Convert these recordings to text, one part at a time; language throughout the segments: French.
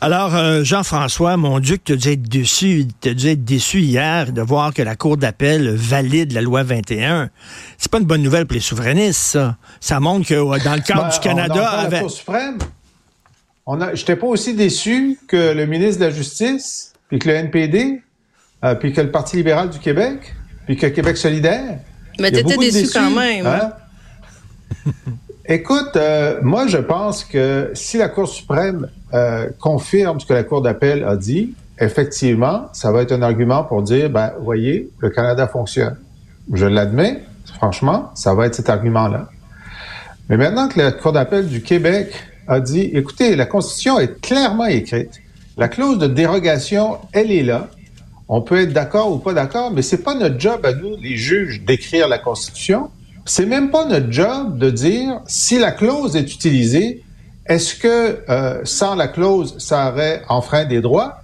Alors, euh, Jean-François, mon Dieu, tu as dû être déçu, tu dû être déçu hier de voir que la Cour d'appel valide la loi 21. C'est pas une bonne nouvelle pour les souverainistes, ça. Ça montre que dans le cadre Ben, du Canada... on avec- la Cour suprême. On a, j'étais pas aussi déçu que le ministre de la Justice, puis que le NPD, euh, puis que le Parti libéral du Québec, puis que Québec solidaire. Mais t'étais déçu déçus, quand même. hein? Écoute, euh, moi, je pense que si la Cour suprême euh, confirme ce que la Cour d'appel a dit, effectivement, ça va être un argument pour dire, ben, voyez, le Canada fonctionne. Je l'admets, franchement, ça va être cet argument-là. Mais maintenant que la Cour d'appel du Québec a dit, écoutez, la Constitution est clairement écrite. La clause de dérogation, elle est là. On peut être d'accord ou pas d'accord, mais c'est pas notre job à nous, les juges, d'écrire la Constitution. C'est même pas notre job de dire si la clause est utilisée, est-ce que euh, sans la clause, ça aurait enfreint des droits?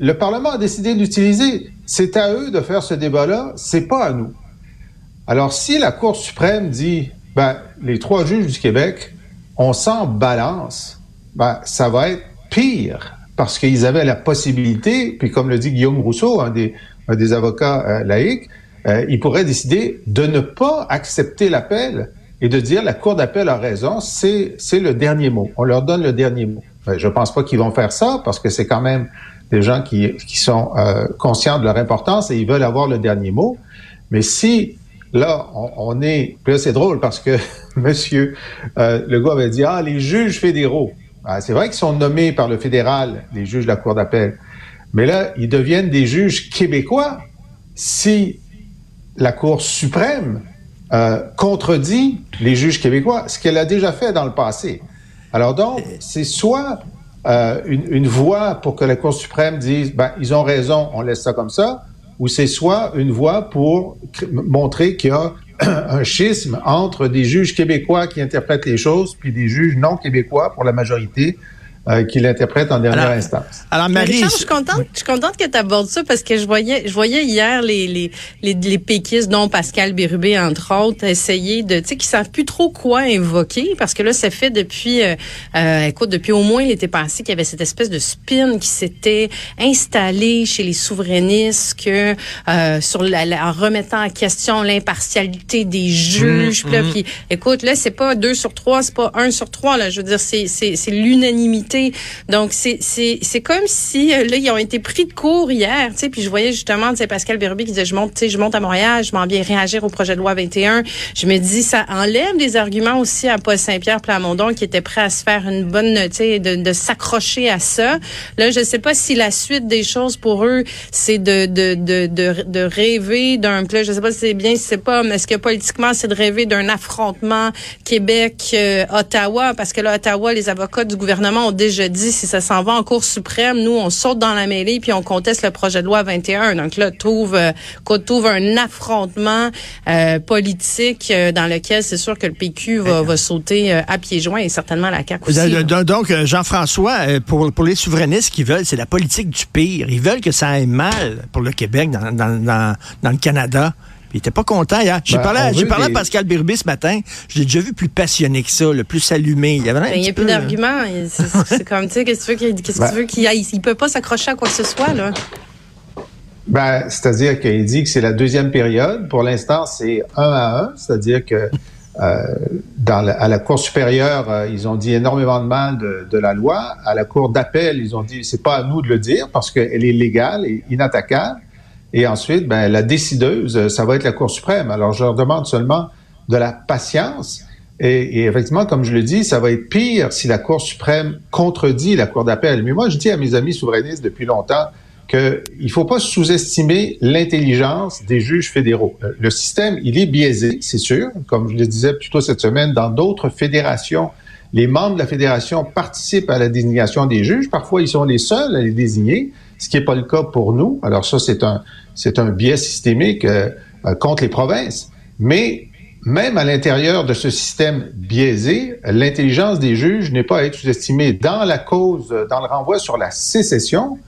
Le Parlement a décidé d'utiliser. C'est à eux de faire ce débat-là, c'est pas à nous. Alors, si la Cour suprême dit, ben, les trois juges du Québec, on s'en balance, ben, ça va être pire parce qu'ils avaient la possibilité, puis comme le dit Guillaume Rousseau, un des, un des avocats euh, laïcs, euh, ils pourraient décider de ne pas accepter l'appel et de dire la Cour d'appel a raison, c'est le dernier mot. On leur donne le dernier mot. Ben, je pense pas qu'ils vont faire ça parce que c'est quand même des gens qui, qui sont euh, conscients de leur importance et ils veulent avoir le dernier mot. Mais si là, on, on est, puis là c'est drôle parce que Monsieur euh, Legault avait dit ah les juges fédéraux. Ah, c'est vrai qu'ils sont nommés par le fédéral, les juges de la Cour d'appel, mais là ils deviennent des juges québécois si la Cour suprême euh, contredit les juges québécois, ce qu'elle a déjà fait dans le passé. Alors donc, c'est soit euh, une, une voie pour que la Cour suprême dise, ben, ils ont raison, on laisse ça comme ça, ou c'est soit une voie pour montrer qu'il y a un schisme entre des juges québécois qui interprètent les choses, puis des juges non québécois pour la majorité euh, qui l'interprètent en dernière Alors, instance. Alors, Mais Marie... Richard, je suis contente, je suis contente que tu abordes ça parce que je voyais, je voyais hier les, les, les, les péquistes, dont Pascal Bérubé, entre autres, essayer de, tu sais, qui savent plus trop quoi invoquer parce que là, ça fait depuis, euh, euh, écoute, depuis au moins l'été passé qu'il y avait cette espèce de spin qui s'était installé chez les souverainistes que, euh, sur la, la- en remettant en question l'impartialité des juges. puis là, puis, écoute, là, c'est pas deux sur trois, c'est pas un sur trois, là. Je veux dire, c'est, c'est, c'est Donc, c'est, c'est, c'est comme si, euh, là, ils ont été pris de court hier, tu sais, puis je voyais justement, tu sais, Pascal Bérubé qui disait, je monte, tu sais, je monte à Montréal, je m'en viens réagir au projet de loi 21. Je me dis, ça enlève des arguments aussi à Paul Saint-Pierre Plamondon qui était prêt à se faire une bonne, tu sais, de, de s'accrocher à ça. Là, je sais pas si la suite des choses pour eux, c'est de, de, de, de, rêver d'un, là, je sais pas si c'est bien, si c'est pas, mais est-ce que politiquement, c'est de rêver d'un affrontement Québec-Ottawa, parce que là, Ottawa, les avocats du gouvernement ont dit, si ça s'en va en Cour suprême, nous, on saute dans la mêlée puis on conteste le projet de loi 21. Donc là, trouve, euh, qu'on trouve un affrontement euh, politique euh, dans lequel c'est sûr que le PQ va, va sauter euh, à pieds joints et certainement la CAQ aussi. Donc, Jean-François, pour, pour les souverainistes qui veulent, c'est la politique du pire. Ils veulent que ça aille mal pour le Québec dans, dans, dans, dans le Canada. Il était pas content hier. J'ai Ben, parlé, à- on j'ai parlé à Pascal Bérubé ce matin. Je l'ai déjà vu plus passionné que ça, le plus allumé. Il y avait un Ben, Il n'y petit a plus peu, euh, d'arguments. Il- C'est c'est comme, tu sais, qu'est-ce que tu veux qu'il qu'est-ce que Ben. tu veux qu'il aille? Il peut pas s'accrocher à quoi que ce soit, là. Ben, c'est-à-dire qu'il dit que c'est la deuxième période. Pour l'instant, c'est un à un, c'est-à-dire que euh, dans la- à la Cour supérieure, euh, ils ont dit énormément de mal de, de la loi. À la Cour d'appel, ils ont dit c'est pas à nous de le dire parce qu'elle est légale et inattaquable. Et ensuite, ben, la décideuse, ça va être la Cour suprême. Alors, je leur demande seulement de la patience. Et, et effectivement, comme je le dis, ça va être pire si la Cour suprême contredit la Cour d'appel. Mais moi, je dis à mes amis souverainistes depuis longtemps qu'il ne faut pas sous-estimer l'intelligence des juges fédéraux. Euh, Le système, il est biaisé, c'est sûr. Comme je le disais plus tôt cette semaine, dans d'autres fédérations, les membres de la fédération participent à la désignation des juges. Parfois, ils sont les seuls à les désigner, ce qui n'est pas le cas pour nous. Alors ça, c'est un, c'est un biais systémique euh, euh, contre les provinces. Mais même à l'intérieur de ce système biaisé, l'intelligence des juges n'est pas à être sous-estimée. Dans la cause, dans le renvoi sur la sécession,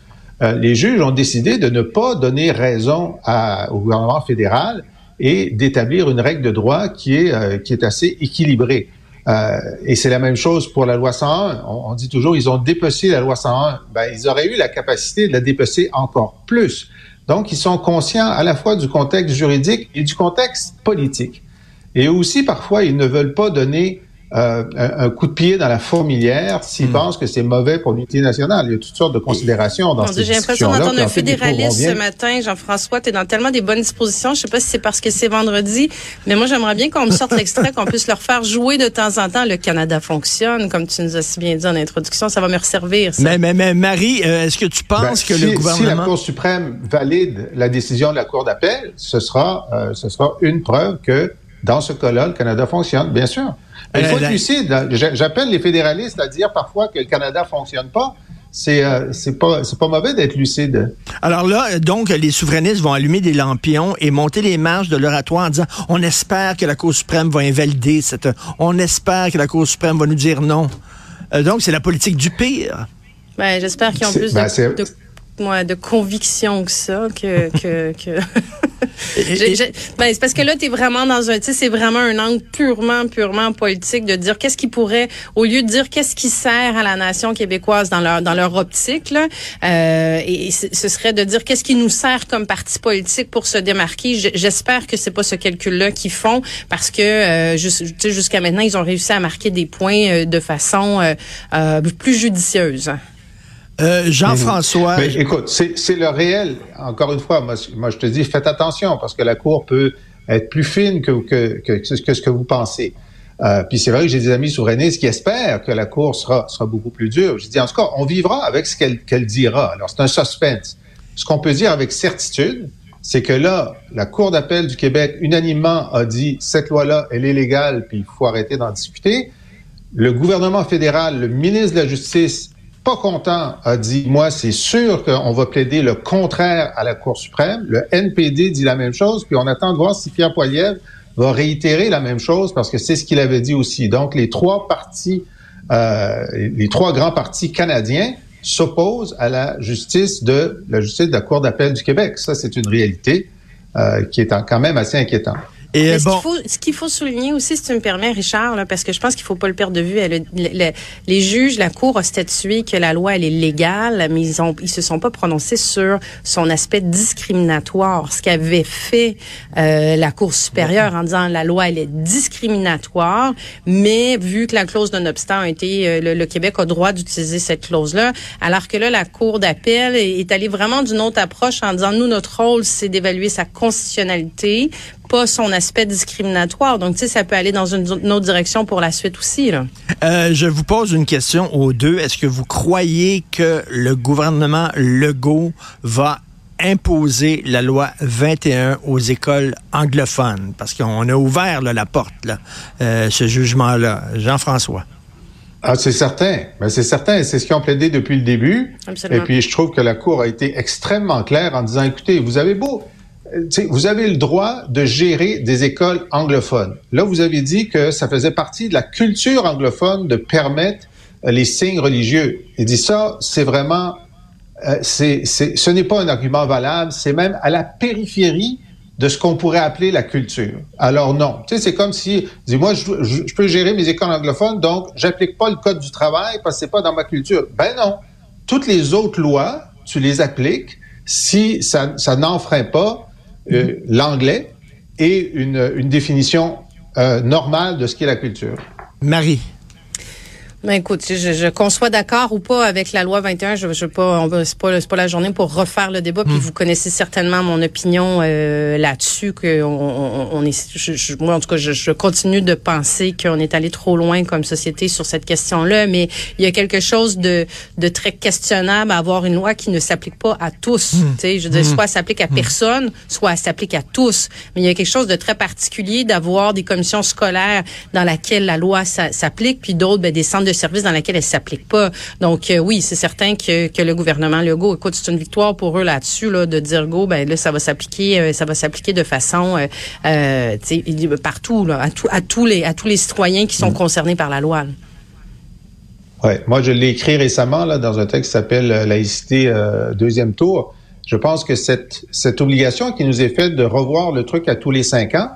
euh, les juges ont décidé de ne pas donner raison à, au gouvernement fédéral et d'établir une règle de droit qui est, euh, qui est assez équilibrée. Euh, et c'est la même chose pour la loi 101. On, on, dit toujours, ils ont dépecé la loi 101. Ben, ils auraient eu la capacité de la dépecer encore plus. Donc, ils sont conscients à la fois du contexte juridique et du contexte politique. Et aussi, parfois, ils ne veulent pas donner euh, un, un, coup de pied dans la fourmilière s'ils mm. pensent que c'est mauvais pour l'unité nationale. Il y a toutes sortes de considérations dans ces J'ai l'impression d'entendre un fédéraliste ce matin. Jean-François, tu es dans tellement des bonnes dispositions. Je sais pas si c'est parce que c'est vendredi, mais moi, j'aimerais bien qu'on me sorte l'extrait, qu'on puisse leur faire jouer de temps en temps. Le Canada fonctionne, comme tu nous as si bien dit en introduction. Ça va me resservir, ça. Mais, mais, mais Marie, euh, est-ce que tu penses ben, que si, le gouvernement... Si la Cour suprême valide la décision de la Cour d'appel, ce sera, euh, ce sera une preuve que dans ce cas-là, le Canada fonctionne, bien sûr. Il faut être lucide. J'appelle les fédéralistes à dire parfois que le Canada fonctionne pas. C'est euh, c'est pas c'est pas mauvais d'être lucide. Alors là, donc les souverainistes vont allumer des lampions et monter les marches de l'oratoire en disant on espère que la Cour suprême va invalider cette on espère que la Cour suprême va nous dire non. Euh, donc c'est la politique du pire. Ben, j'espère qu'ils ont plus ben, de, de moi, de conviction que ça, que... que, que... ben, c'est parce que là, tu es vraiment dans un... Tu sais, c'est vraiment un angle purement, purement politique de dire qu'est-ce qui pourrait, au lieu de dire qu'est-ce qui sert à la nation québécoise dans leur, dans leur optique, là, euh, et, ce serait de dire qu'est-ce qui nous sert comme parti politique pour se démarquer. J'espère que c'est pas ce calcul-là qu'ils font parce que euh, jusqu'à maintenant, ils ont réussi à marquer des points euh, de façon euh, euh, plus judicieuse. Euh, Jean-François. Écoute, c'est le réel. Encore une fois, moi, je te dis, faites attention parce que la Cour peut être plus fine que, que ce que vous pensez. Euh, puis c'est vrai que j'ai des amis souverainistes qui espèrent que la Cour sera, sera beaucoup plus dure. Je dis, en tout cas, on vivra avec ce qu'elle qu'elle dira. Alors, c'est un suspense. Ce qu'on peut dire avec certitude, c'est que là, la Cour d'appel du Québec, unanimement, a dit, cette loi-là, elle est légale, puis il faut arrêter d'en discuter. Le gouvernement fédéral, le ministre de la Justice pas content a dit, moi, c'est sûr qu'on va plaider le contraire à la Cour suprême. Le NPD dit la même chose, puis on attend de voir si Pierre Poilievre va réitérer la même chose parce que c'est ce qu'il avait dit aussi. Donc, les trois partis, euh, les trois grands partis canadiens s'opposent à la justice de la justice de la Cour d'appel du Québec. Ça, c'est une réalité euh, qui est quand même assez inquiétante. Et bon... ce qu'il faut, faut, souligner aussi, si tu me permets, Richard, là, parce que je pense qu'il faut pas le perdre de vue. Elle, les juges, la Cour a statué que la loi, elle est légale, mais ils ont, ils se sont pas prononcés sur son aspect discriminatoire, ce qu'avait fait euh, la Cour supérieure en disant la loi, elle est discriminatoire, mais vu que la clause d'un obstant a été, euh, le, le, Québec a droit d'utiliser cette clause-là, alors que là, la Cour d'appel est, est allée vraiment d'une autre approche en disant, nous, notre rôle, c'est d'évaluer sa constitutionnalité, pas son aspect discriminatoire. Donc, tu sais, ça peut aller dans une, autre direction pour la suite aussi. Là. Euh, je vous pose une question aux deux. Est-ce que vous croyez que le gouvernement Legault va imposer la loi 21 aux écoles anglophones? Parce qu'on a ouvert là, la porte, là, euh, ce jugement-là. Jean-François. Ah, c'est certain. Ben, c'est certain. C'est ce qu'ils ont plaidé depuis le début. Absolument. Et puis, je trouve que la Cour a été extrêmement claire en disant, écoutez, vous avez beau vous avez le droit de gérer des écoles anglophones. Là, vous avez dit que ça faisait partie de la culture anglophone de permettre euh, les signes religieux. Il dit ça, c'est vraiment, euh, c'est, ce n'est pas un argument valable, c'est même à la périphérie de ce qu'on pourrait appeler la culture. Alors non, tu sais, c'est comme si, dis moi, je, je, peux gérer mes écoles anglophones, donc j'applique pas le code du travail parce que c'est pas dans ma culture. Ben non, toutes les autres lois, tu les appliques si ça, ça n'enfreint pas euh, l'anglais et une, une définition euh, normale de ce qu'est la culture. Marie. Ben écoute, je, je qu'on soit d'accord ou pas avec la loi 21, je, je pas, on c'est pas, c'est pas la journée pour refaire le débat. Puis hmm. vous connaissez certainement mon opinion euh, là-dessus que on, on est, je, moi en tout cas, je, je continue de penser qu'on est allé trop loin comme société sur cette question-là. Mais il y a quelque chose de, de très questionnable à avoir une loi qui ne s'applique pas à tous. Hmm. Tu sais, je veux dire, hmm. soit elle s'applique à personne, soit elle s'applique à tous. Mais il y a quelque chose de très particulier d'avoir des commissions scolaires dans laquelle la loi s'applique, puis d'autres, ben, des centres de services dans laquelle elle s'applique pas. Donc euh, oui, c'est certain que, que le gouvernement Legault, écoute, c'est une victoire pour eux là-dessus, là, de dire go, ben là, ça va s'appliquer, euh, ça va s'appliquer de façon euh, partout, là, à, tout, à tous les à tous les citoyens qui sont mm. concernés par la loi. Ouais, moi je l'ai écrit récemment là dans un texte qui s'appelle laïcité deuxième tour. Je pense que cette cette obligation qui nous est faite de revoir le truc à tous les cinq ans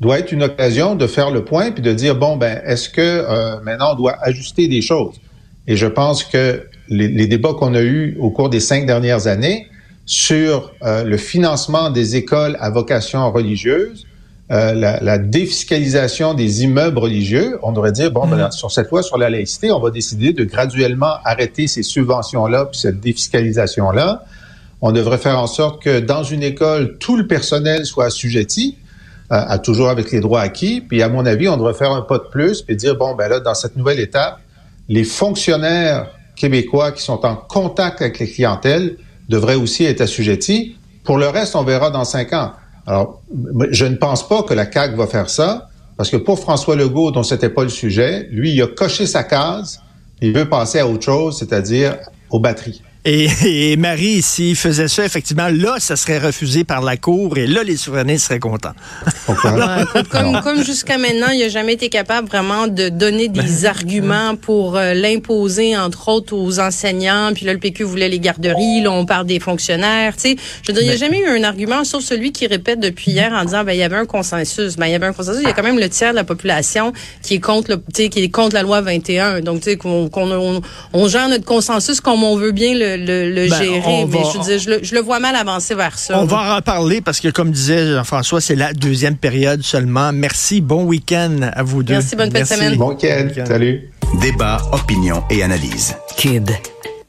doit être une occasion de faire le point puis de dire bon ben est-ce que euh, maintenant on doit ajuster des choses? Et je pense que les, les débats qu'on a eus au cours des cinq dernières années sur euh, le financement des écoles à vocation religieuse, euh, la, la, défiscalisation des immeubles religieux, on devrait dire bon ben, mm-hmm. sur cette loi sur la laïcité, on va décider de graduellement arrêter ces subventions là puis cette défiscalisation là. On devrait faire en sorte que dans une école tout le personnel soit assujetti à, toujours avec les droits acquis. Puis à mon avis, on devrait faire un pas de plus et dire bon ben là dans cette nouvelle étape, les fonctionnaires québécois qui sont en contact avec les clientèles devraient aussi être assujettis. Pour le reste, on verra dans cinq ans. Alors, je ne pense pas que la CAQ va faire ça, parce que pour François Legault, dont c'était pas le sujet, lui, il a coché sa case, il veut passer à autre chose, c'est-à-dire aux batteries. Et, Marie, s'il faisait ça, effectivement, là, ça serait refusé par la Cour et là, les souverainistes seraient contents. comme, comme jusqu'à maintenant, il n'a jamais été capable vraiment de donner des ben, arguments pour euh, l'imposer, entre autres, aux enseignants. Puis là, le PQ voulait les garderies. Là, on parle des fonctionnaires. Tu sais, je veux dire, il n'y a jamais eu un argument, sauf celui qui répète depuis hier en disant, ben, il y avait un consensus. Ben, il y avait un consensus. Il y a quand même le tiers de la population qui est contre le, qui est contre la loi 21. Donc, tu sais, qu'on, on, on gère notre consensus comme on veut bien le, le, ben, gérer. mais je, le, vois mal avancer vers ça. On va en reparler parce que, comme disait Jean-François, c'est la deuxième période seulement. Merci. Bon week-end à vous deux. Merci. Bonne fin de semaine. Bon week-end. Salut. Débat, opinion et analyse. Cube.